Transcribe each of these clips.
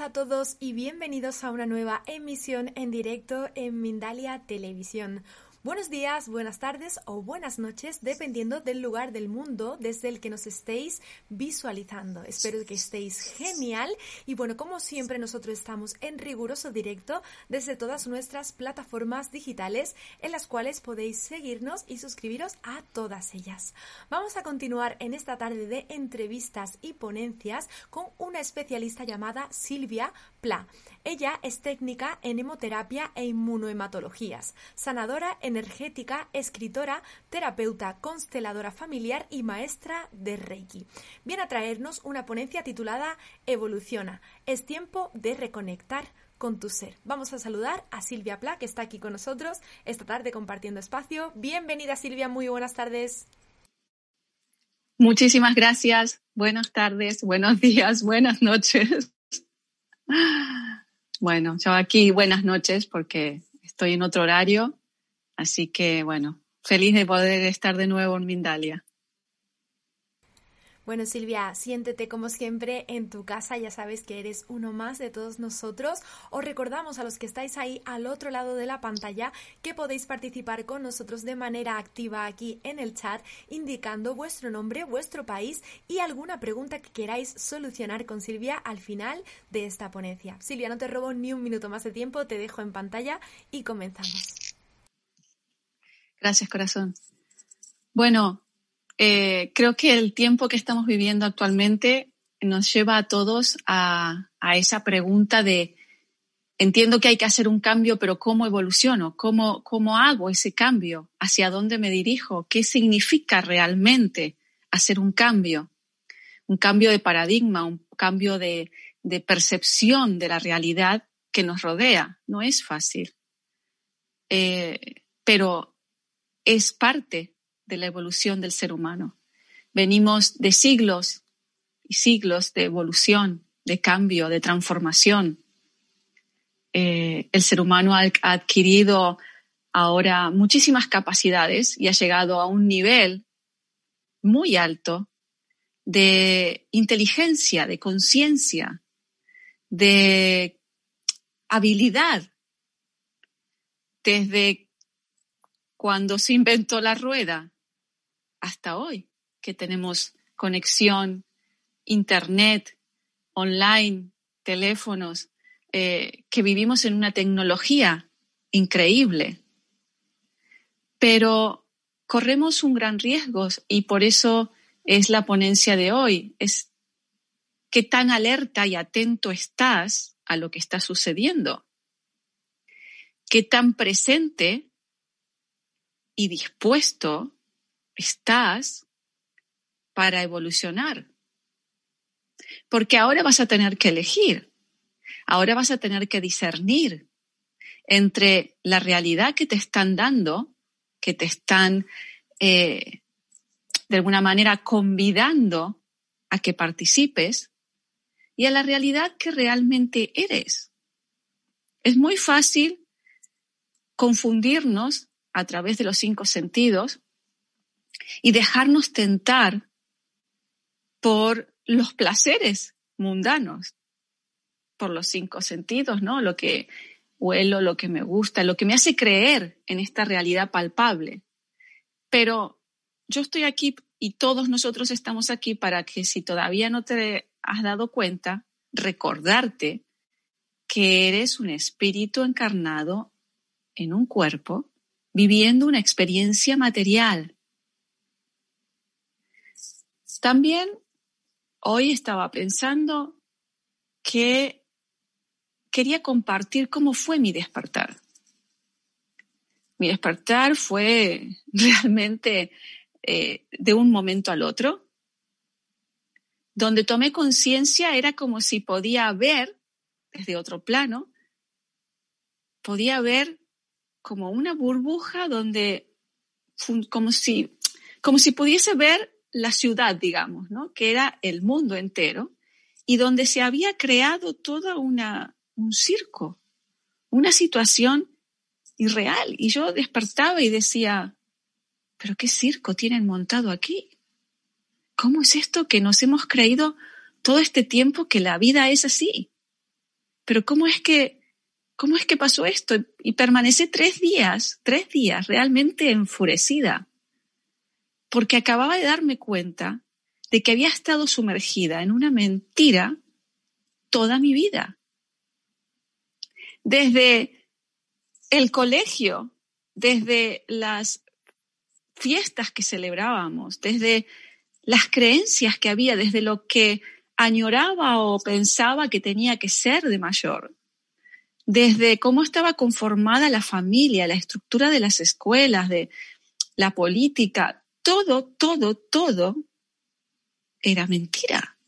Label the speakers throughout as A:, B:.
A: A todos y bienvenidos a una nueva emisión en directo en Mindalia Televisión. Buenos días, buenas tardes o buenas noches, dependiendo del lugar del mundo desde el que nos estéis visualizando. Espero que estéis genial y bueno, como siempre nosotros estamos en riguroso directo desde todas nuestras plataformas digitales en las cuales podéis seguirnos y suscribiros a todas ellas. Vamos a continuar en esta tarde de entrevistas y ponencias con una especialista llamada Silvia Pla. Ella es técnica en hemoterapia e inmunohematologías, sanadora energética, escritora, terapeuta, consteladora familiar y maestra de Reiki. Viene a traernos una ponencia titulada Evoluciona. Es tiempo de reconectar con tu ser. Vamos a saludar a Silvia Pla, que está aquí con nosotros esta tarde compartiendo espacio. Bienvenida Silvia, muy buenas tardes.
B: Muchísimas gracias. Buenas tardes, buenos días, buenas noches. Bueno, yo aquí buenas noches porque estoy en otro horario, así que bueno, feliz de poder estar de nuevo en Mindalia.
A: Bueno, Silvia, siéntete como siempre en tu casa, ya sabes que eres uno más de todos nosotros. Os recordamos a los que estáis ahí al otro lado de la pantalla que podéis participar con nosotros de manera activa aquí en el chat, indicando vuestro nombre, vuestro país y alguna pregunta que queráis solucionar con Silvia al final de esta ponencia. Silvia, no te robo ni un minuto más de tiempo, te dejo en pantalla y comenzamos.
B: Gracias, corazón. Bueno, eh, creo que el tiempo que estamos viviendo actualmente nos lleva a todos a, esa pregunta de, entiendo que hay que hacer un cambio, pero ¿cómo evoluciono? ¿Cómo, ¿Cómo hago ese cambio? ¿Hacia dónde me dirijo? ¿Qué significa realmente hacer un cambio? Un cambio de paradigma, un cambio de, de percepción de la realidad que nos rodea. No es fácil, eh, pero es parte de la evolución del ser humano. Venimos de siglos y siglos de evolución, de cambio, de transformación. Eh, el ser humano ha adquirido ahora muchísimas capacidades y ha llegado a un nivel muy alto de inteligencia, de conciencia, de habilidad. Desde cuando se inventó la rueda, hasta hoy, que tenemos conexión, internet, online, teléfonos, eh, que vivimos en una tecnología increíble. Pero corremos un gran riesgo y por eso es la ponencia de hoy, es qué tan alerta y atento estás a lo que está sucediendo, qué tan presente y dispuesto estás para evolucionar. Porque ahora vas a tener que elegir, ahora vas a tener que discernir entre la realidad que te están dando, que te están eh, de alguna manera convidando a que participes, y a la realidad que realmente eres. Es muy fácil confundirnos a través de los cinco sentidos y dejarnos tentar por los placeres mundanos, por los cinco sentidos, ¿no? Lo que huelo, lo que me gusta, lo que me hace creer en esta realidad palpable. Pero yo estoy aquí y todos nosotros estamos aquí para que si todavía no te has dado cuenta, recordarte que eres un espíritu encarnado en un cuerpo viviendo una experiencia material También hoy estaba pensando que quería compartir cómo fue mi despertar. Mi despertar fue realmente eh, de un momento al otro. Donde tomé conciencia era como si podía ver desde otro plano, podía ver como una burbuja donde, como si, como si pudiese ver la ciudad, digamos, ¿no? que era el mundo entero, y donde se había creado una, un circo, una situación irreal. Y yo despertaba y decía, pero qué circo tienen montado aquí. ¿Cómo es esto que nos hemos creído todo este tiempo que la vida es así? Pero ¿cómo es que, cómo es que pasó esto? Y permanecé tres días, tres días realmente enfurecida, porque acababa de darme cuenta de que había estado sumergida en una mentira toda mi vida. Desde el colegio, desde las fiestas que celebrábamos, desde las creencias que había, desde lo que añoraba o pensaba que tenía que ser de mayor, desde cómo estaba conformada la familia, la estructura de las escuelas, de la política, todo, todo, todo era mentira.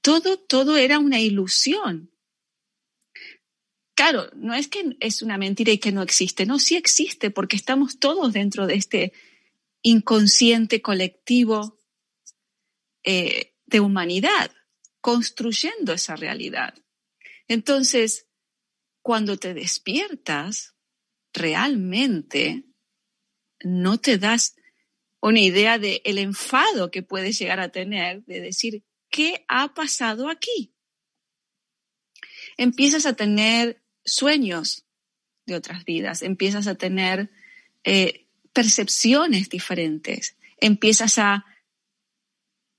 B: Todo, todo era una ilusión. Claro, no es que es una mentira y que no existe, no, sí existe porque estamos todos dentro de este inconsciente colectivo eh, de humanidad, construyendo esa realidad. Entonces, cuando te despiertas, realmente no te das una idea de el enfado que puedes llegar a tener de decir, ¿qué ha pasado aquí? Empiezas a tener sueños de otras vidas, empiezas a tener eh, percepciones diferentes, empiezas a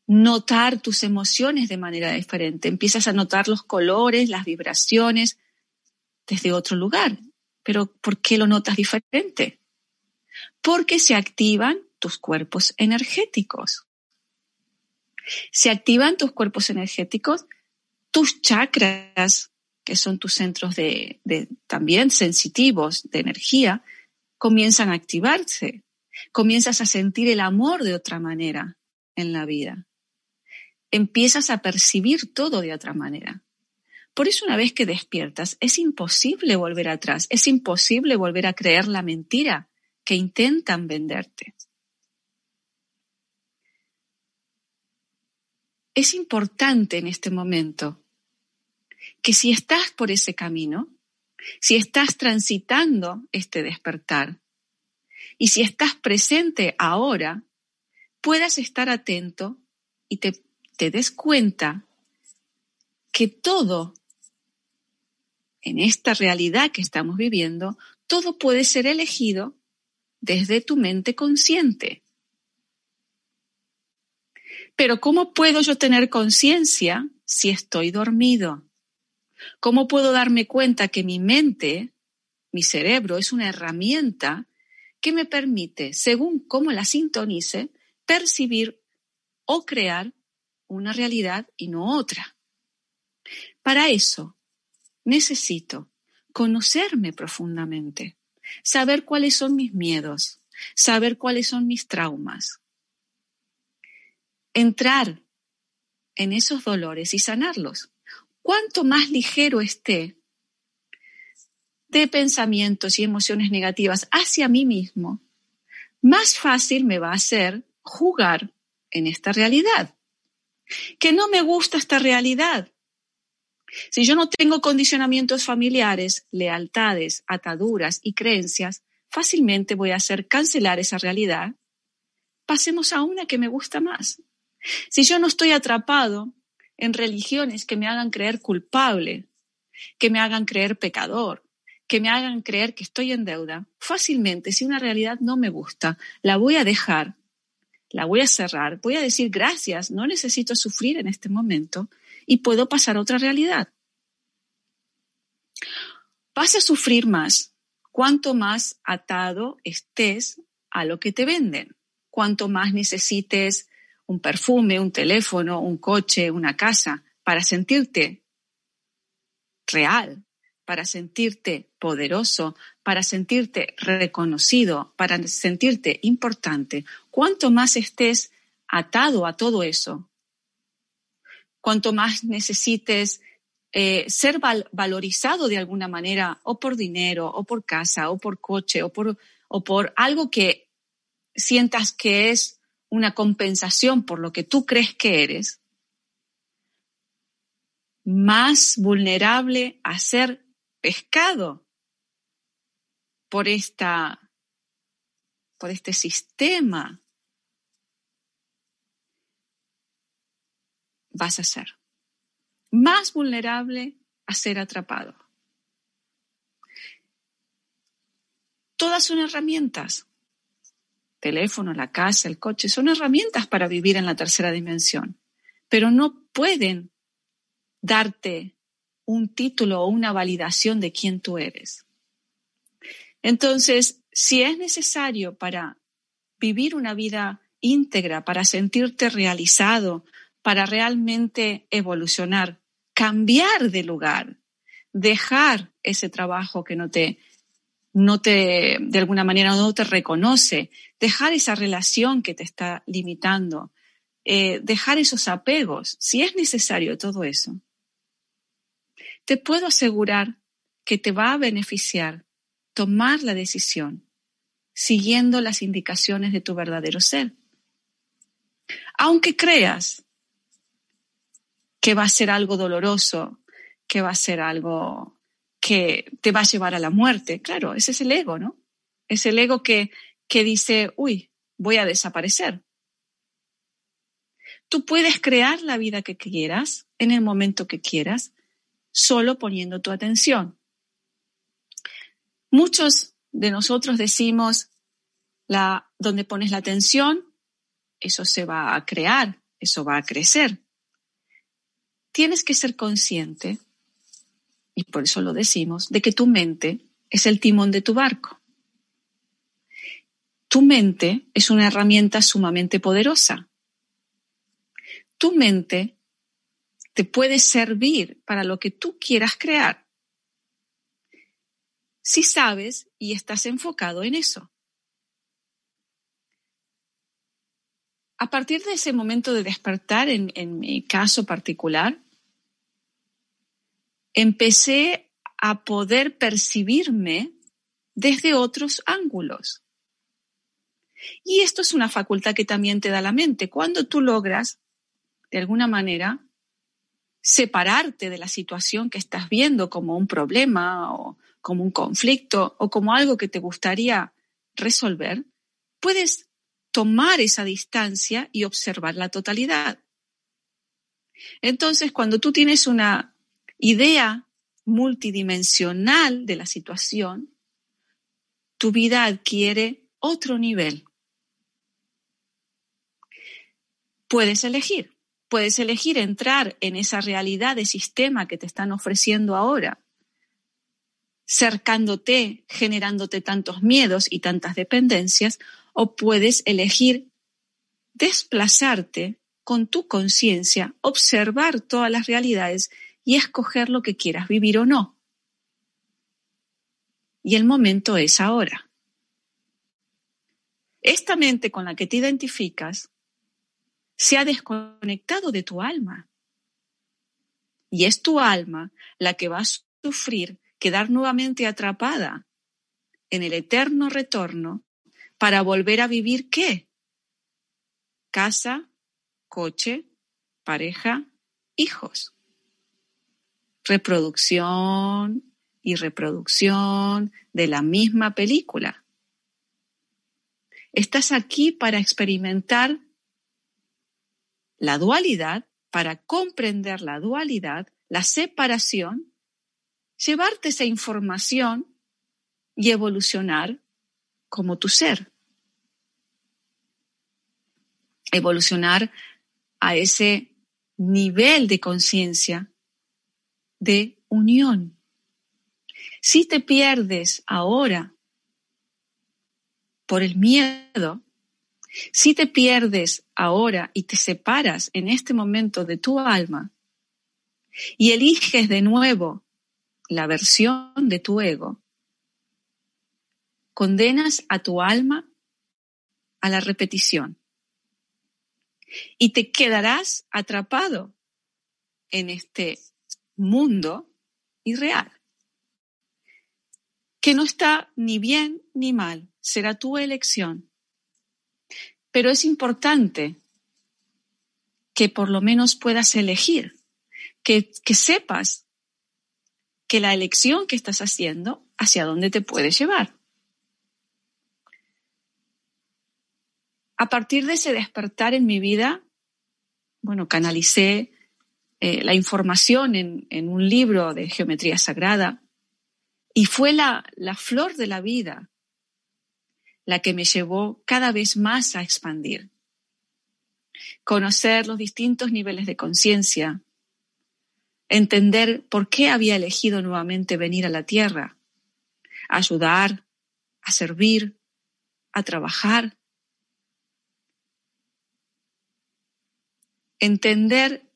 B: notar tus emociones de manera diferente, empiezas a notar los colores, las vibraciones desde otro lugar. Pero ¿por qué lo notas diferente? Porque se activan tus cuerpos energéticos. Se activan tus cuerpos energéticos, tus chakras que son tus centros de, también sensitivos de energía, comienzan a activarse. Comienzas a sentir el amor de otra manera en la vida. Empiezas a percibir todo de otra manera. Por eso una vez que despiertas, es imposible volver atrás, es imposible volver a creer la mentira que intentan venderte. Es importante en este momento que si estás por ese camino, si estás transitando este despertar y si estás presente ahora, puedas estar atento y te, des cuenta que todo en esta realidad que estamos viviendo, todo puede ser elegido desde tu mente consciente. Pero ¿cómo puedo yo tener conciencia si estoy dormido? ¿Cómo puedo darme cuenta que mi mente, mi cerebro, es una herramienta que me permite, según cómo la sintonice, percibir o crear una realidad y no otra? Para eso necesito conocerme profundamente, saber cuáles son mis miedos, saber cuáles son mis traumas, entrar en esos dolores y sanarlos cuanto más ligero esté de pensamientos y emociones negativas hacia mí mismo, más fácil me va a ser jugar en esta realidad. Que no me gusta esta realidad. Si yo no tengo condicionamientos familiares, lealtades, ataduras y creencias, fácilmente voy a hacer cancelar esa realidad. Pasemos a una que me gusta más. Si yo no estoy atrapado en religiones que me hagan creer culpable, que me hagan creer pecador, que me hagan creer que estoy en deuda, fácilmente, si una realidad no me gusta, la voy a dejar, la voy a cerrar, voy a decir gracias, no necesito sufrir en este momento y puedo pasar a otra realidad. Vas a sufrir más cuanto más atado estés a lo que te venden cuanto más necesites un perfume, un teléfono, un coche, una casa, para sentirte real, para sentirte poderoso, para sentirte reconocido, para sentirte importante, cuanto más estés atado a todo eso, cuanto más necesites eh, ser valorizado de alguna manera, o por dinero, o por casa, o por coche, o por, o por algo que sientas que es una compensación por lo que tú crees que eres, más vulnerable a ser pescado por esta por este sistema vas a ser más vulnerable a ser atrapado. Todas son herramientas. Teléfono, la casa, el coche, son herramientas para vivir en la tercera dimensión, pero no pueden darte un título o una validación de quién tú eres. Entonces, si es necesario para vivir una vida íntegra, para sentirte realizado, para realmente evolucionar, cambiar de lugar, dejar ese trabajo que no te, no te, de alguna manera no te reconoce, dejar esa relación que te está limitando, eh, dejar esos apegos, si es necesario todo eso, te puedo asegurar que te va a beneficiar tomar la decisión siguiendo las indicaciones de tu verdadero ser. Aunque creas que va a ser algo doloroso, que va a ser algo que te va a llevar a la muerte. Claro, ese es el ego, ¿no? Es el ego que, que dice, uy, voy a desaparecer. Tú puedes crear la vida que quieras en el momento que quieras, solo poniendo tu atención. Muchos de nosotros decimos, la, donde pones la atención, eso se va a crear, eso va a crecer tienes que ser consciente, y por eso lo decimos, de que tu mente es el timón de tu barco. Tu mente es una herramienta sumamente poderosa. Tu mente te puede servir para lo que tú quieras crear si sabes y estás enfocado en eso. A partir de ese momento de despertar, en, mi caso particular, empecé a poder percibirme desde otros ángulos. Y esto es una facultad que también te da la mente. Cuando tú logras, de alguna manera, separarte de la situación que estás viendo como un problema o como un conflicto o como algo que te gustaría resolver, puedes tomar esa distancia y observar la totalidad. Entonces, cuando tú tienes una idea multidimensional de la situación, tu vida adquiere otro nivel. Puedes elegir, puedes elegir entrar en esa realidad de sistema que te están ofreciendo ahora, cercándote, generándote tantos miedos y tantas dependencias, o puedes elegir desplazarte con tu conciencia, observar todas las realidades y escoger lo que quieras vivir o no. Y el momento es ahora. Esta mente con la que te identificas se ha desconectado de tu alma. Y es tu alma la que va a sufrir quedar nuevamente atrapada en el eterno retorno para volver a vivir qué? Casa, coche, pareja, hijos reproducción y reproducción de la misma película. Estás aquí para experimentar la dualidad, para comprender la dualidad, la separación, llevarte esa información y evolucionar como tu ser. Evolucionar a ese nivel de conciencia de unión. Si te pierdes ahora por el miedo, Si te pierdes ahora y te separas en este momento de tu alma y eliges de nuevo la versión de tu ego, condenas a tu alma a la repetición y te quedarás atrapado en este mundo irreal, que no está ni bien ni mal, será tu elección. Pero es importante que por lo menos puedas elegir, que, que sepas que la elección que estás haciendo hacia dónde te puede llevar. A partir de ese despertar en mi vida, bueno, canalicé eh, la información en, un libro de geometría sagrada. Y fue la, la flor de la vida la que me llevó cada vez más a expandir. Conocer los distintos niveles de conciencia, entender por qué había elegido nuevamente venir a la Tierra, ayudar, a servir, a trabajar, entender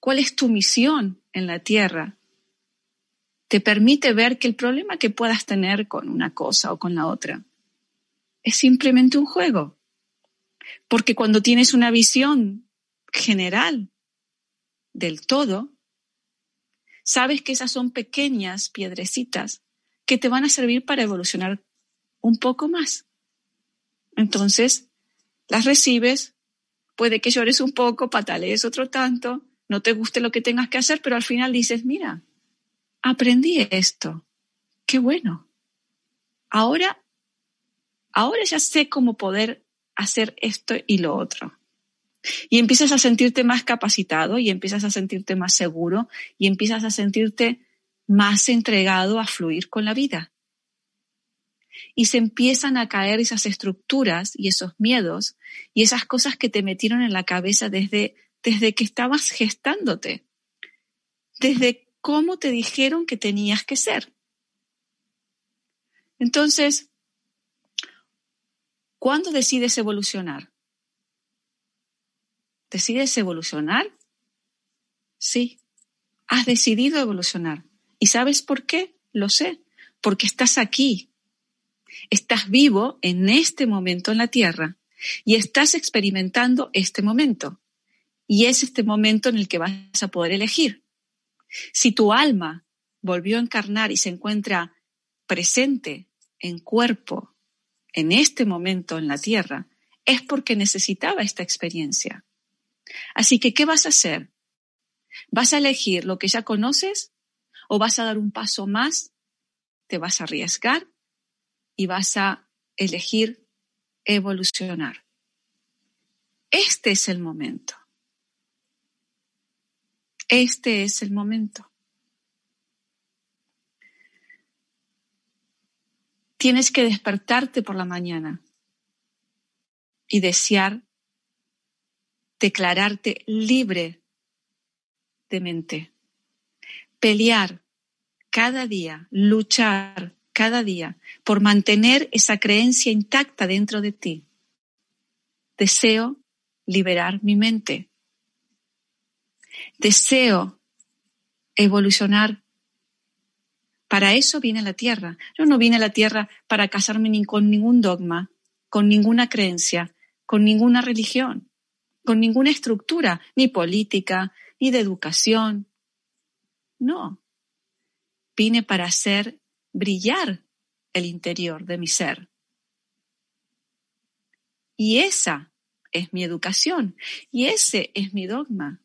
B: cuál es tu misión en la tierra, te permite ver que el problema que puedas tener con una cosa o con la otra es simplemente un juego. Porque cuando tienes una visión general del todo, sabes que esas son pequeñas piedrecitas que te van a servir para evolucionar un poco más. Entonces, las recibes, puede que llores un poco, patalees otro tanto, no te guste lo que tengas que hacer, pero al final dices, mira, aprendí esto, qué bueno. Ahora, ahora ya sé cómo poder hacer esto y lo otro. Y empiezas a sentirte más capacitado y empiezas a sentirte más seguro y empiezas a sentirte más entregado a fluir con la vida. Y se empiezan a caer esas estructuras y esos miedos y esas cosas que te metieron en la cabeza desde desde que estabas gestándote, desde cómo te dijeron que tenías que ser. Entonces, ¿cuándo decides evolucionar? ¿Decides evolucionar? Sí, has decidido evolucionar. ¿Y sabes por qué? Lo sé, porque estás aquí. Estás vivo en este momento en la Tierra y estás experimentando este momento. Y es este momento en el que vas a poder elegir. Si tu alma volvió a encarnar y se encuentra presente en cuerpo en este momento en la tierra, es porque necesitaba esta experiencia. Así que, ¿qué vas a hacer? ¿Vas a elegir lo que ya conoces o vas a dar un paso más? ¿Te vas a arriesgar y vas a elegir evolucionar? Este es el momento. Este es el momento. Tienes que despertarte por la mañana y desear declararte libre de mente. Pelear cada día, luchar cada día por mantener esa creencia intacta dentro de ti. Deseo liberar mi mente. Deseo evolucionar. Para eso viene la tierra. Yo no vine a la tierra para casarme con ningún dogma, con ninguna creencia, con ninguna religión, con ninguna estructura, ni política, ni de educación. No. Vine para hacer brillar el interior de mi ser. Y esa es mi educación y ese es mi dogma.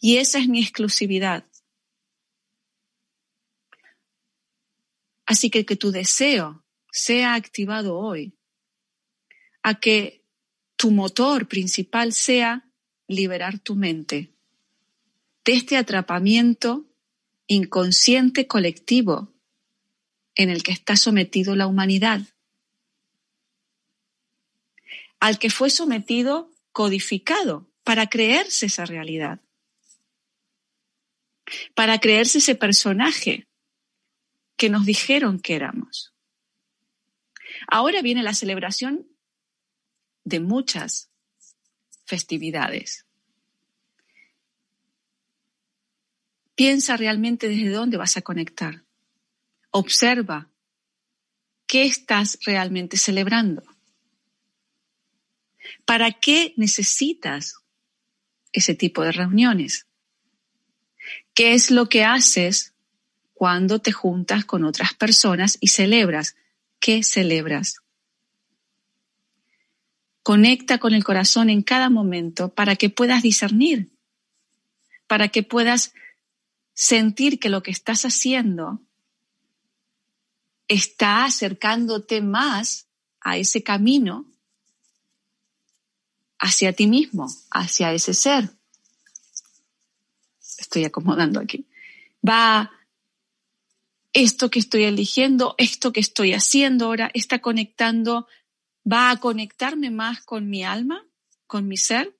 B: Y esa es mi exclusividad. Así que que tu deseo sea activado hoy, a que tu motor principal sea liberar tu mente de este atrapamiento inconsciente colectivo en el que está sometido la humanidad, al que fue sometido codificado para creerse esa realidad para creerse ese personaje que nos dijeron que éramos. Ahora viene la celebración de muchas festividades. Piensa realmente desde dónde vas a conectar. Observa qué estás realmente celebrando. ¿Para qué necesitas ese tipo de reuniones? ¿Qué es lo que haces cuando te juntas con otras personas y celebras? ¿Qué celebras? Conecta con el corazón en cada momento para que puedas discernir, para que puedas sentir que lo que estás haciendo está acercándote más a ese camino hacia ti mismo, hacia ese ser. Estoy acomodando aquí. Va esto que estoy eligiendo, esto que estoy haciendo ahora, está conectando, va a conectarme más con mi alma, con mi ser,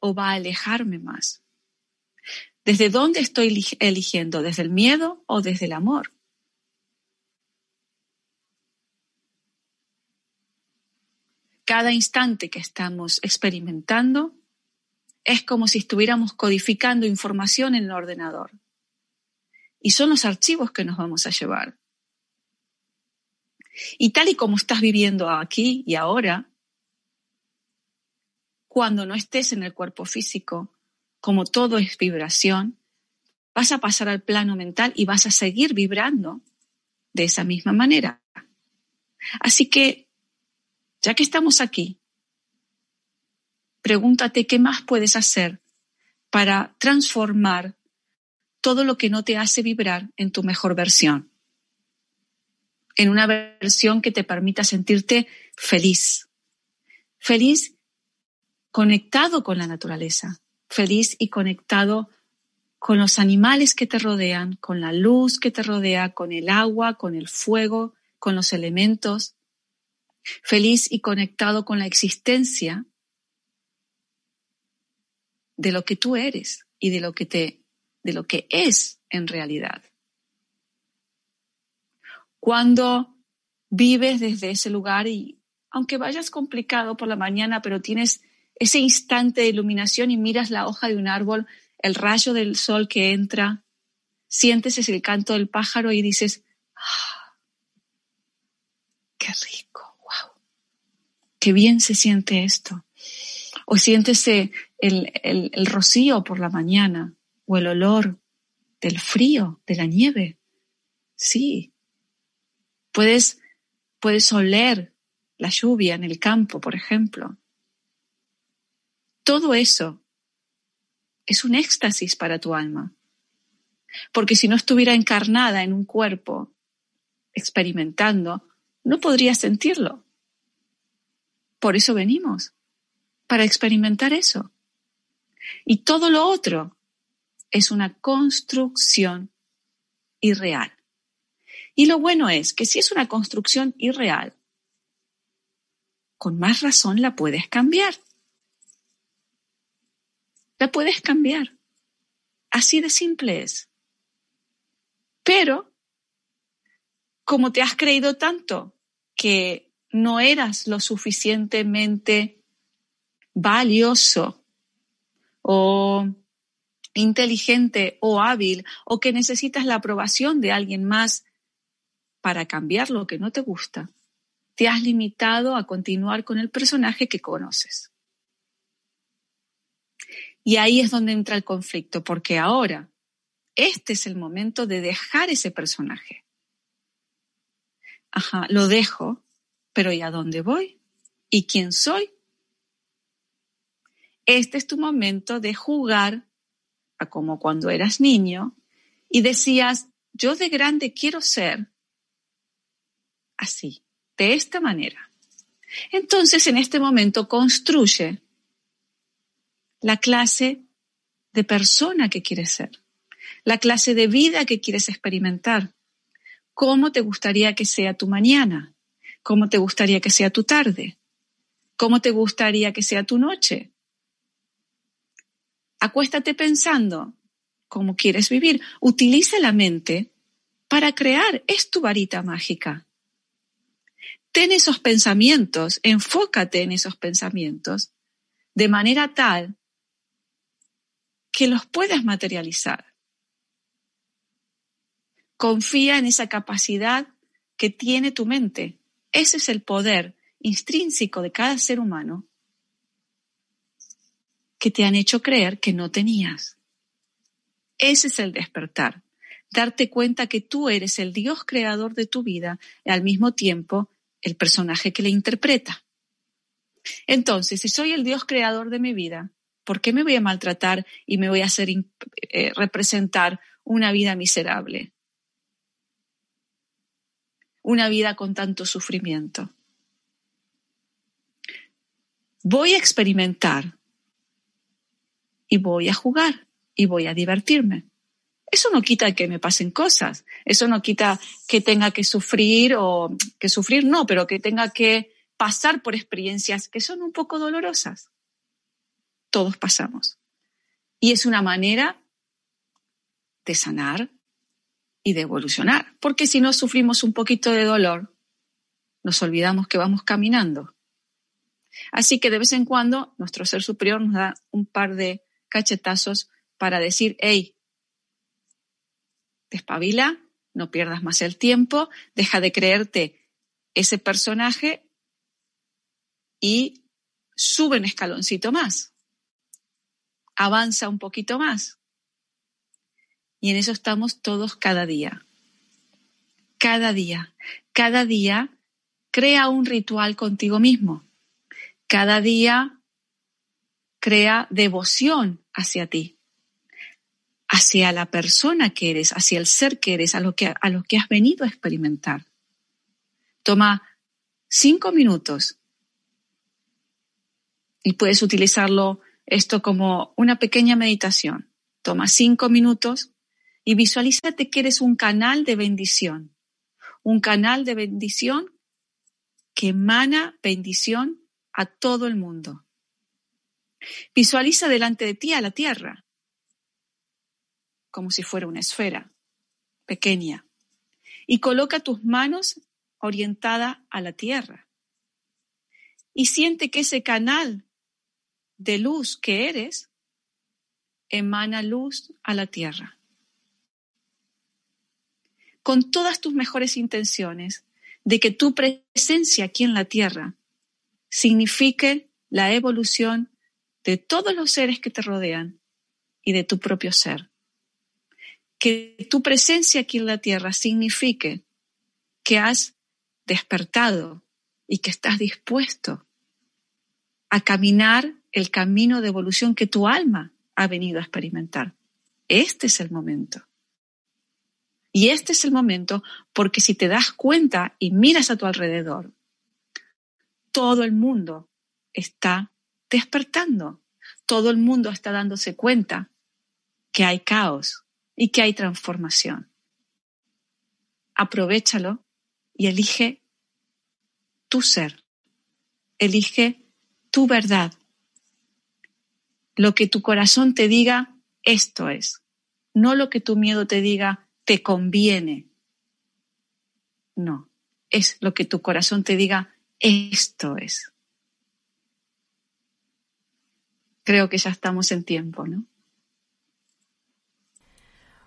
B: o va a alejarme más. ¿Desde dónde estoy eligiendo? ¿Desde el miedo o desde el amor? cada instante que estamos experimentando es como si estuviéramos codificando información en el ordenador. Y son los archivos que nos vamos a llevar. Y tal y como estás viviendo aquí y ahora, cuando no estés en el cuerpo físico, como todo es vibración, vas a pasar al plano mental y vas a seguir vibrando de esa misma manera. Así que ya que estamos aquí, pregúntate qué más puedes hacer para transformar todo lo que no te hace vibrar en tu mejor versión, en una versión que te permita sentirte feliz, feliz conectado con la naturaleza, feliz y conectado con los animales que te rodean, con la luz que te rodea, con el agua, con el fuego, con los elementos, feliz y conectado con la existencia de lo que tú eres y de lo que te de lo que es en realidad. Cuando vives desde ese lugar y aunque vayas complicado por la mañana, pero tienes ese instante de iluminación y miras la hoja de un árbol, el rayo del sol que entra, sientes el canto del pájaro y dices, ah, qué rico qué bien se siente esto. O el, el, rocío por la mañana o el olor del frío, de la nieve. Sí. Puedes, puedes oler la lluvia en el campo, por ejemplo. Todo eso es un éxtasis para tu alma. Porque si no estuviera encarnada en un cuerpo, experimentando, no podría sentirlo. Por eso venimos, para experimentar eso. Y todo lo otro es una construcción irreal. Y lo bueno es que si es una construcción irreal, con más razón la puedes cambiar. La puedes cambiar. Así de simple es. Pero, como te has creído tanto que no eras lo suficientemente valioso o inteligente o hábil o que necesitas la aprobación de alguien más para cambiar lo que no te gusta, te has limitado a continuar con el personaje que conoces. Y ahí es donde entra el conflicto, porque ahora este es el momento de dejar ese personaje. Ajá, lo dejo pero ¿y a dónde voy? ¿Y quién soy? Este es tu momento de jugar a como cuando eras niño y decías, yo de grande quiero ser así, de esta manera. Entonces, en este momento, construye la clase de persona que quieres ser, la clase de vida que quieres experimentar, cómo te gustaría que sea tu mañana, ¿Cómo te gustaría que sea tu tarde? ¿Cómo te gustaría que sea tu noche? Acuéstate pensando cómo quieres vivir. Utiliza la mente para crear. Es tu varita mágica. ten esos pensamientos, enfócate en esos pensamientos de manera tal que los puedas materializar. Confía en esa capacidad que tiene tu mente. Ese es el poder intrínseco de cada ser humano que te han hecho creer que no tenías. Ese es el despertar, darte cuenta que tú eres el Dios creador de tu vida y al mismo tiempo el personaje que le interpreta. Entonces, si soy el Dios creador de mi vida, ¿por qué me voy a maltratar y me voy a hacer eh, representar una vida miserable? Una vida con tanto sufrimiento. Voy a experimentar y voy a jugar y voy a divertirme. Eso no quita que me pasen cosas, eso no quita que tenga que sufrir o que sufrir no, pero que tenga que pasar por experiencias que son un poco dolorosas. Todos pasamos. Y es una manera de sanar y de evolucionar, porque si no sufrimos un poquito de dolor, nos olvidamos que vamos caminando. Así que de vez en cuando nuestro ser superior nos da un par de cachetazos para decir, hey, despabila, no pierdas más el tiempo, deja de creerte ese personaje y sube un escaloncito más, avanza un poquito más. Y en eso estamos todos cada día. Cada día, cada día crea un ritual contigo mismo. Cada día crea devoción hacia ti hacia la persona que eres, hacia el ser que eres, a lo que, a que has venido a experimentar. Toma cinco minutos y puedes utilizarlo esto como una pequeña meditación. Toma cinco minutos y visualízate que eres un canal de bendición, un canal de bendición que emana bendición a todo el mundo. Visualiza delante de ti a la tierra como si fuera una esfera pequeña, y coloca tus manos orientada a la tierra. Y siente que ese canal de luz que eres emana luz a la tierra. Con todas tus mejores intenciones de que tu presencia aquí en la tierra signifique la evolución de todos los seres que te rodean y de tu propio ser que tu presencia aquí en la tierra signifique que has despertado y que estás dispuesto a caminar el camino de evolución que tu alma ha venido a experimentar. Este es el momento. Y este es el momento porque si te das cuenta y miras a tu alrededor, todo el mundo está despertando, todo el mundo está dándose cuenta que hay caos, y que hay transformación. Aprovechalo y elige tu ser, elige tu verdad. Lo que tu corazón te diga, esto es. No lo que tu miedo te diga, te conviene. No, es lo que tu corazón te diga, esto es. Creo que ya estamos en tiempo, ¿no?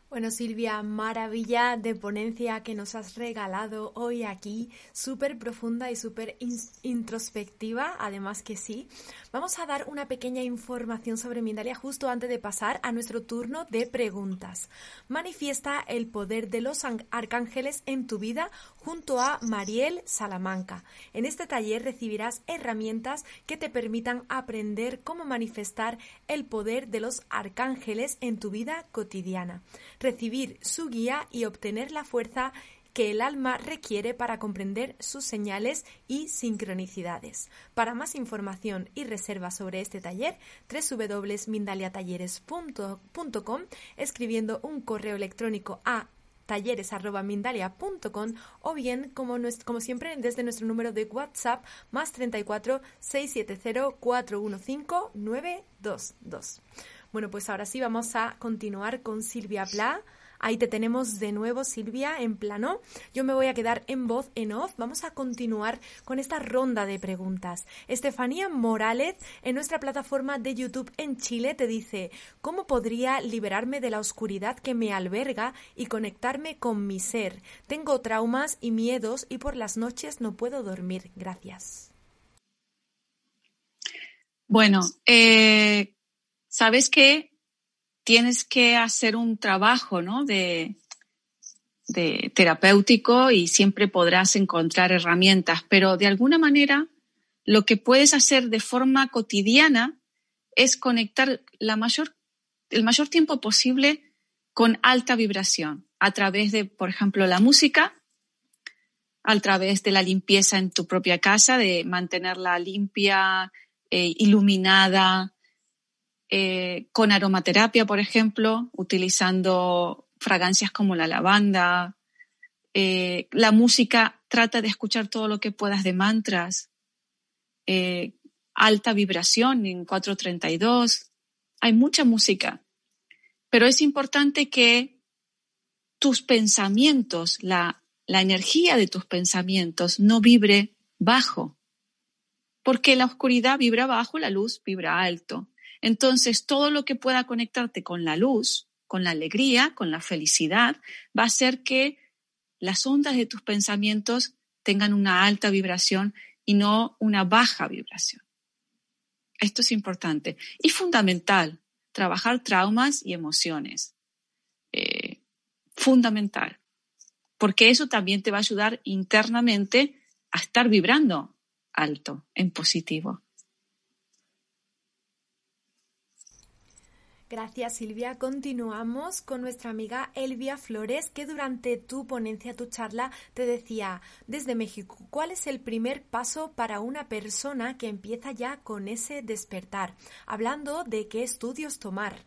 A: Bueno, Silvia, maravilla de ponencia que nos has regalado hoy aquí, súper profunda y súper introspectiva, además que sí. Vamos a dar una pequeña información sobre Mindalia justo antes de pasar a nuestro turno de preguntas. Manifiesta el poder de los arcángeles en tu vida junto a Mariel Salamanca. En este taller recibirás herramientas que te permitan aprender cómo manifestar el poder de los arcángeles en tu vida cotidiana recibir su guía y obtener la fuerza que el alma requiere para comprender sus señales y sincronicidades. Para más información y reserva sobre este taller, www.mindaliatalleres.com, escribiendo un correo electrónico a talleres.mindalia.com o bien, como, como siempre, desde nuestro número de WhatsApp más 34 670 415 922. Bueno, pues ahora sí vamos a continuar con Silvia Pla. Ahí te tenemos de nuevo, Silvia, en plano. Yo me voy a quedar en voz en off. Vamos a continuar con esta ronda de preguntas. Estefanía Morales, en nuestra plataforma de YouTube en Chile, te dice, ¿cómo podría liberarme de la oscuridad que me alberga y conectarme con mi ser? Tengo traumas y miedos y por las noches no puedo dormir. Gracias.
B: Bueno, eh, sabes que tienes que hacer un trabajo, ¿no? De, terapéutico y siempre podrás encontrar herramientas, pero de alguna manera lo que puedes hacer de forma cotidiana es conectar la mayor, el mayor tiempo posible con alta vibración. A través de, por ejemplo, la música, a través de la limpieza en tu propia casa, de mantenerla limpia, eh, iluminada, eh, con aromaterapia, por ejemplo, utilizando fragancias como la lavanda. Eh, la música trata de escuchar todo lo que puedas de mantras. Eh, alta vibración en 432. Hay mucha música. Pero es importante que tus pensamientos, la, la energía de tus pensamientos no vibre bajo. Porque la oscuridad vibra bajo, la luz vibra alto. Entonces, todo lo que pueda conectarte con la luz, con la alegría, con la felicidad, va a hacer que las ondas de tus pensamientos tengan una alta vibración y no una baja vibración. Esto es importante y fundamental, trabajar traumas y emociones. Eh, fundamental, porque eso también te va a ayudar internamente a estar vibrando alto, en positivo.
A: Gracias Silvia. Continuamos con nuestra amiga Elvia Flores, que durante tu ponencia, tu charla, te decía desde México, ¿cuál es el primer paso para una persona que empieza ya con ese despertar? Hablando de qué estudios tomar.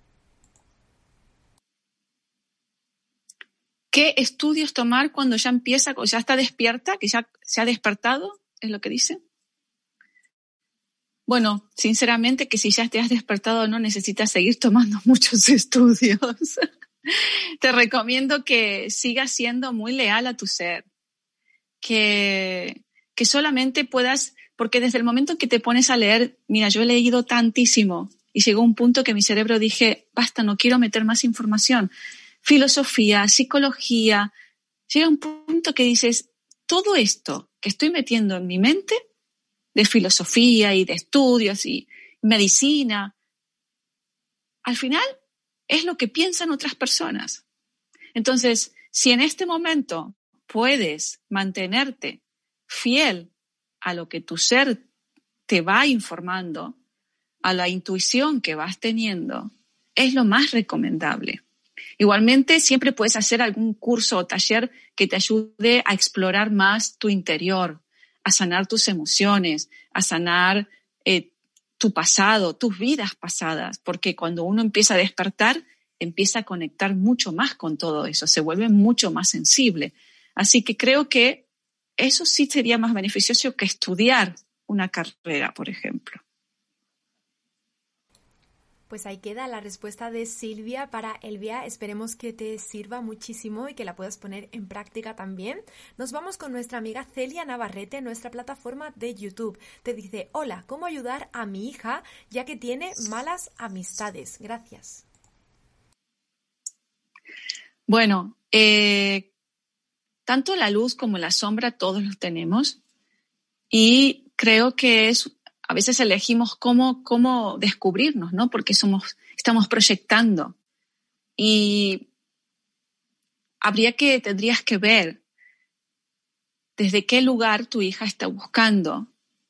B: ¿Qué estudios tomar cuando ya empieza, ya está despierta, que ya se ha despertado? ¿Es lo que dice? Bueno, sinceramente que si ya te has despertado no necesitas seguir tomando muchos estudios. te recomiendo que sigas siendo muy leal a tu ser, que, que solamente puedas, porque desde el momento en que te pones a leer, mira, yo he leído tantísimo y llegó un punto que mi cerebro dije, basta, no quiero meter más información. Filosofía, psicología, llega un punto que dices, todo esto que estoy metiendo en mi mente de filosofía y de estudios y medicina, al final es lo que piensan otras personas. Entonces, si en este momento puedes mantenerte fiel a lo que tu ser te va informando, a la intuición que vas teniendo, es lo más recomendable. Igualmente, siempre puedes hacer algún curso o taller que te ayude a explorar más tu interior, a sanar tus emociones, a sanar eh, tu pasado, tus vidas pasadas, porque cuando uno empieza a despertar, empieza a conectar mucho más con todo eso, se vuelve mucho más sensible. Así que creo que eso sí sería más beneficioso que estudiar una carrera, por ejemplo.
A: Pues ahí queda la respuesta de Silvia para Elvia. Esperemos que te sirva muchísimo y que la puedas poner en práctica también. Nos vamos con nuestra amiga Celia Navarrete nuestra plataforma de YouTube. Te dice, hola, ¿cómo ayudar a mi hija ya que tiene malas amistades? Gracias.
B: Bueno, eh, tanto la luz como la sombra todos los tenemos y creo que es a veces elegimos cómo, cómo descubrirnos, ¿no? Porque somos, estamos proyectando. Y habría que, tendrías que ver desde qué lugar tu hija está buscando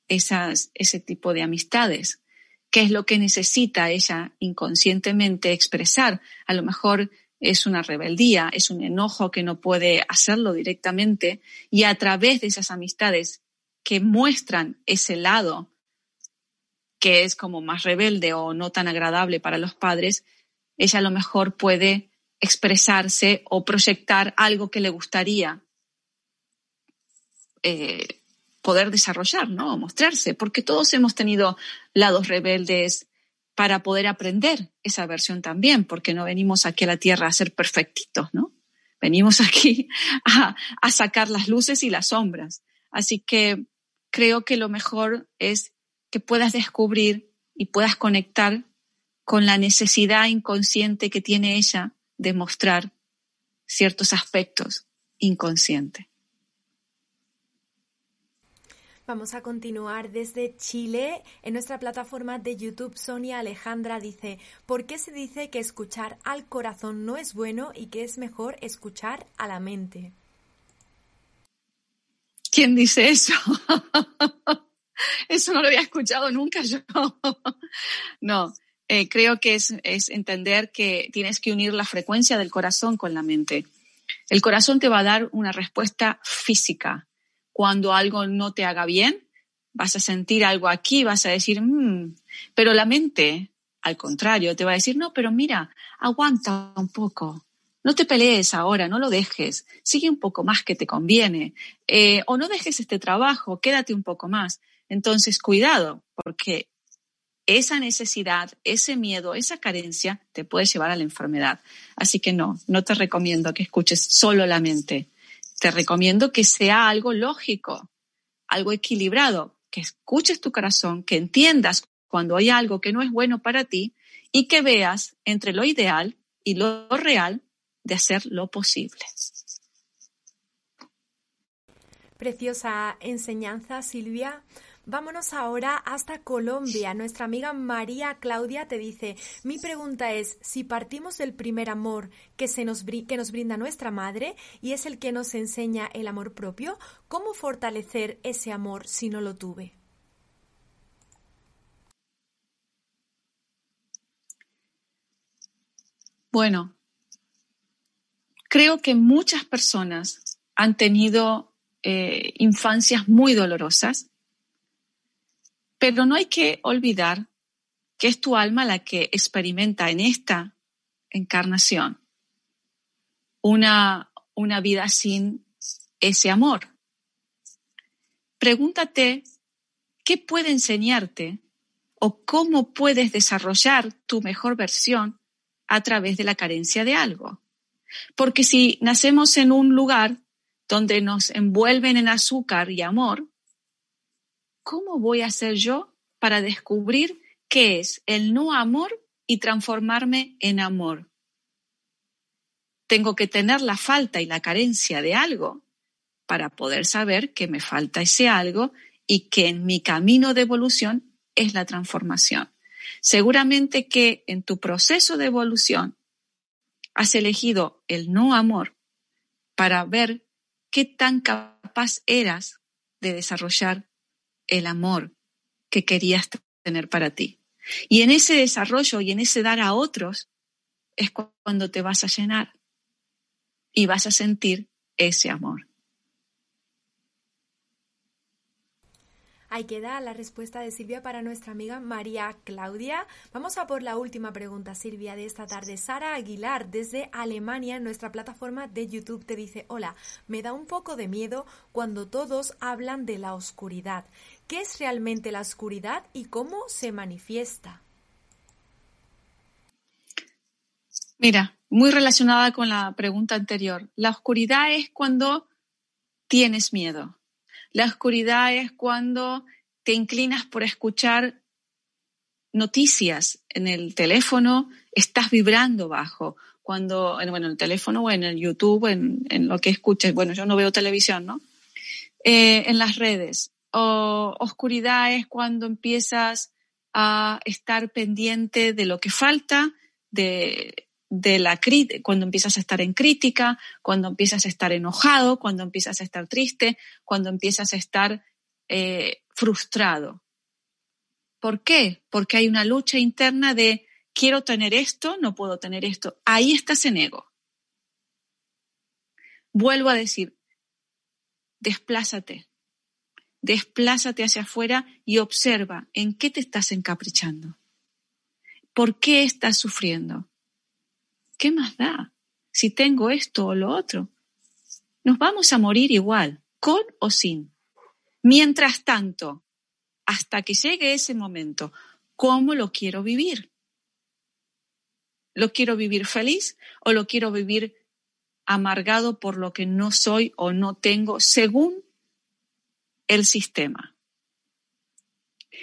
B: esas, ese tipo de amistades. ¿Qué es lo que necesita ella inconscientemente expresar? A lo mejor es una rebeldía, es un enojo que no puede hacerlo directamente y a través de esas amistades que muestran ese lado que es como más rebelde o no tan agradable para los padres, ella a lo mejor puede expresarse o proyectar algo que le gustaría eh, poder desarrollar, ¿no? O mostrarse, porque todos hemos tenido lados rebeldes para poder aprender esa versión también, porque no venimos aquí a la Tierra a ser perfectitos, ¿no? venimos aquí a, a sacar las luces y las sombras. Así que creo que lo mejor es que puedas descubrir y puedas conectar con la necesidad inconsciente que tiene ella de mostrar ciertos aspectos inconscientes.
A: Vamos a continuar desde Chile. En nuestra plataforma de YouTube, Sonia Alejandra dice, ¿por qué se dice que escuchar al corazón no es bueno y que es mejor escuchar a la mente?
B: ¿Quién dice eso? eso no lo había escuchado nunca yo. no, eh, creo que es, entender que tienes que unir la frecuencia del corazón con la mente. El corazón te va a dar una respuesta física, cuando algo no te haga bien, vas a sentir algo aquí, vas a decir, mmm, pero la mente, al contrario, te va a decir, no, pero mira, aguanta un poco, no te pelees ahora, no lo dejes, sigue un poco más que te conviene, eh, o no dejes este trabajo, quédate un poco más. Entonces, cuidado, porque esa necesidad, ese miedo, esa carencia te puede llevar a la enfermedad. Así que no, no te recomiendo que escuches solo la mente te recomiendo que sea algo lógico, algo equilibrado, que escuches tu corazón, que entiendas cuando hay algo que no es bueno para ti y que veas entre lo ideal y lo real de hacer lo posible.
A: Preciosa enseñanza, Silvia. Vámonos ahora hasta Colombia. Nuestra amiga María Claudia te dice, mi pregunta es, si partimos del primer amor que, se nos, que nos brinda nuestra madre y es el que nos enseña el amor propio, ¿cómo fortalecer ese amor si no lo tuve?
B: Bueno, creo que muchas personas han tenido eh, infancias muy dolorosas pero no hay que olvidar que es tu alma la que experimenta en esta encarnación una, una vida sin ese amor. Pregúntate qué puede enseñarte o cómo puedes desarrollar tu mejor versión a través de la carencia de algo. Porque si nacemos en un lugar donde nos envuelven en azúcar y amor, ¿cómo voy a hacer yo para descubrir qué es el no amor y transformarme en amor? Tengo que tener la falta y la carencia de algo para poder saber que me falta ese algo y que en mi camino de evolución es la transformación. Seguramente que en tu proceso de evolución has elegido el no amor para ver qué tan capaz eras de desarrollar el amor que querías tener para ti. Y en ese desarrollo y en ese dar a otros es cuando te vas a llenar y vas a sentir ese amor.
A: Ahí queda la respuesta de Silvia para nuestra amiga María Claudia. Vamos a por la última pregunta, Silvia, de esta tarde. Sara Aguilar, desde Alemania, en nuestra plataforma de YouTube, te dice, hola, me da un poco de miedo cuando todos hablan de la oscuridad. ¿Qué es realmente la oscuridad y cómo se manifiesta?
B: Mira, muy relacionada con la pregunta anterior. La oscuridad es cuando tienes miedo. La oscuridad es cuando te inclinas por escuchar noticias en el teléfono, estás vibrando bajo. Cuando, bueno, en el teléfono o en el YouTube, en, lo que escuches, bueno, yo no veo televisión, ¿no? Eh, en las redes o oscuridad es cuando empiezas a estar pendiente de lo que falta, de, de la cuando empiezas a estar en crítica, cuando empiezas a estar enojado, cuando empiezas a estar triste, cuando empiezas a estar eh, frustrado. ¿Por qué? Porque hay una lucha interna de quiero tener esto, no puedo tener esto. Ahí estás en ego. Vuelvo a decir, desplázate, Desplázate hacia afuera y observa en qué te estás encaprichando. ¿Por qué estás sufriendo? ¿Qué más da si tengo esto o lo otro? Nos vamos a morir igual, con o sin. Mientras tanto, hasta que llegue ese momento, ¿cómo lo quiero vivir? ¿Lo quiero vivir feliz o lo quiero vivir amargado por lo que no soy o no tengo según el sistema.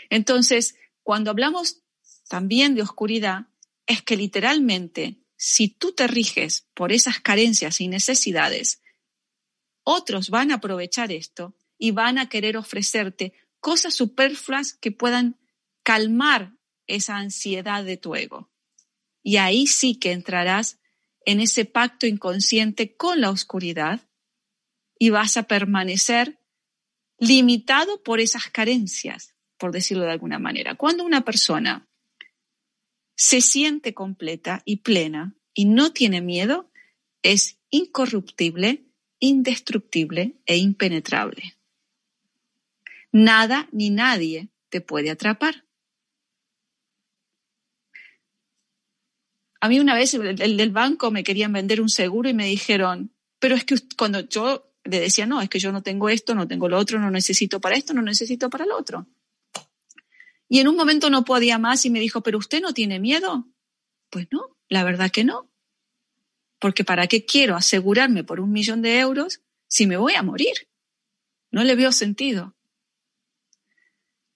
B: Entonces, cuando hablamos también de oscuridad, es que literalmente, si tú te riges por esas carencias y necesidades, otros van a aprovechar esto y van a querer ofrecerte cosas superfluas que puedan calmar esa ansiedad de tu ego. Y ahí sí que entrarás en ese pacto inconsciente con la oscuridad y vas a permanecer limitado por esas carencias, por decirlo de alguna manera. Cuando una persona se siente completa y plena y no tiene miedo, es incorruptible, indestructible e impenetrable. Nada ni nadie te puede atrapar. A mí una vez el, del banco me querían vender un seguro y me dijeron, pero es que cuando yo le decía, no, es que yo no tengo esto, no tengo lo otro, no necesito para esto, no necesito para lo otro. Y en un momento no podía más y me dijo, pero usted no tiene miedo. Pues no, la verdad que no. Porque ¿para qué quiero asegurarme por un millón de euros si me voy a morir? No le veo sentido.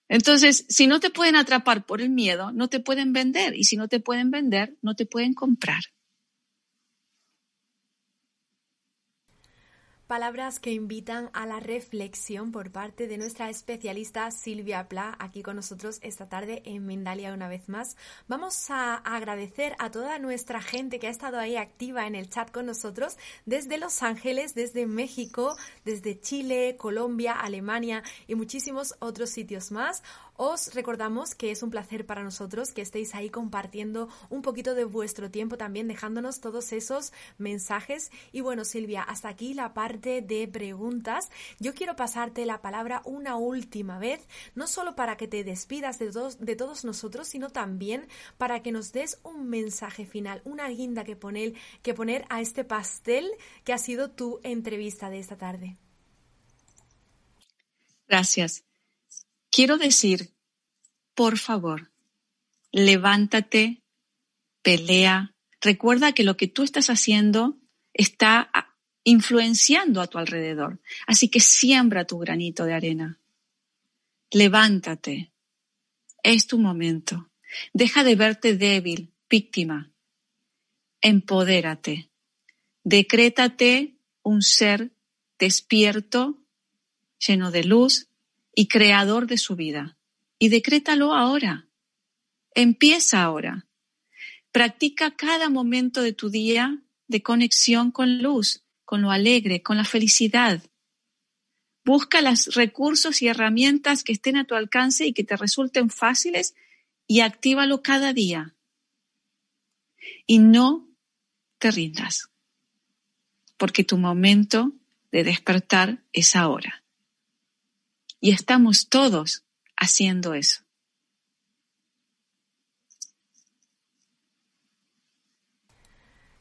B: Entonces, si no te pueden atrapar por el miedo, no te pueden vender. Y si no te pueden vender, no te pueden comprar.
A: Palabras que invitan a la reflexión por parte de nuestra especialista Silvia Pla, aquí con nosotros esta tarde en Mindalia una vez más. Vamos a agradecer a toda nuestra gente que ha estado ahí activa en el chat con nosotros desde Los Ángeles, desde México, desde Chile, Colombia, Alemania y muchísimos otros sitios más. Os recordamos que es un placer para nosotros que estéis ahí compartiendo un poquito de vuestro tiempo también, dejándonos todos esos mensajes. Y bueno, Silvia, hasta aquí la parte de preguntas. Yo quiero pasarte la palabra una última vez, no solo para que te despidas de todos, nosotros, sino también para que nos des un mensaje final, una guinda que poner, que poner a este pastel que ha sido tu entrevista de esta tarde.
B: Gracias. Quiero decir, por favor, levántate, pelea. Recuerda que lo que tú estás haciendo está influenciando a tu alrededor. Así que siembra tu granito de arena. Levántate. Es tu momento. Deja de verte débil, víctima. Empodérate. Decrétate un ser despierto, lleno de luz y creador de su vida. Y decrétalo ahora. Empieza ahora. Practica cada momento de tu día de conexión con luz, con lo alegre, con la felicidad. Busca los recursos y herramientas que estén a tu alcance y que te resulten fáciles y actívalo cada día. Y no te rindas, porque tu momento de despertar es ahora. Y estamos todos haciendo eso.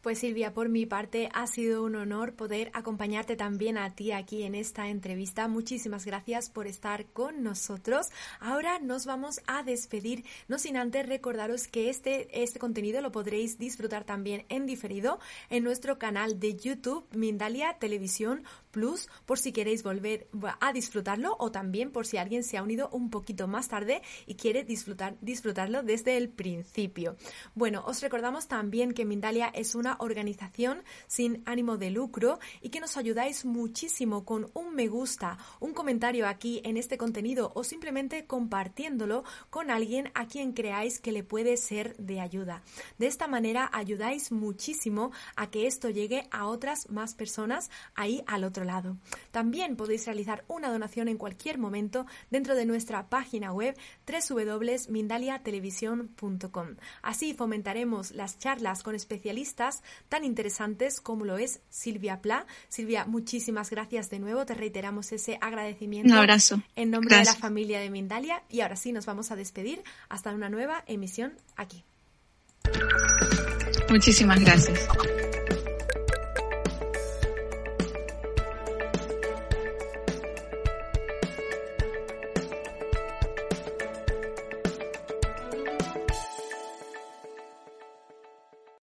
A: Pues Silvia, por mi parte ha sido un honor poder acompañarte también a ti aquí en esta entrevista. Muchísimas gracias por estar con nosotros. Ahora nos vamos a despedir, no sin antes recordaros que este, este contenido lo podréis disfrutar también en diferido en nuestro canal de YouTube Mindalia Televisión Plus por si queréis volver a disfrutarlo o también por si alguien se ha unido un poquito más tarde y quiere disfrutar, disfrutarlo desde el principio. Bueno, os recordamos también que Mindalia es una organización sin ánimo de lucro y que nos ayudáis muchísimo con un me gusta, un comentario aquí en este contenido o simplemente compartiéndolo con alguien a quien creáis que le puede ser de ayuda. De esta manera ayudáis muchísimo a que esto llegue a otras más personas ahí al otro lado. También podéis realizar una donación en cualquier momento dentro de nuestra página web www.mindaliatelevisión.com. Así fomentaremos las charlas con especialistas tan interesantes como lo es Silvia Pla. Silvia, muchísimas gracias de nuevo. Te reiteramos ese agradecimiento.
B: Un abrazo.
A: En nombre de la familia de Mindalia. Y ahora sí, nos vamos a despedir hasta una nueva emisión aquí.
B: Muchísimas gracias.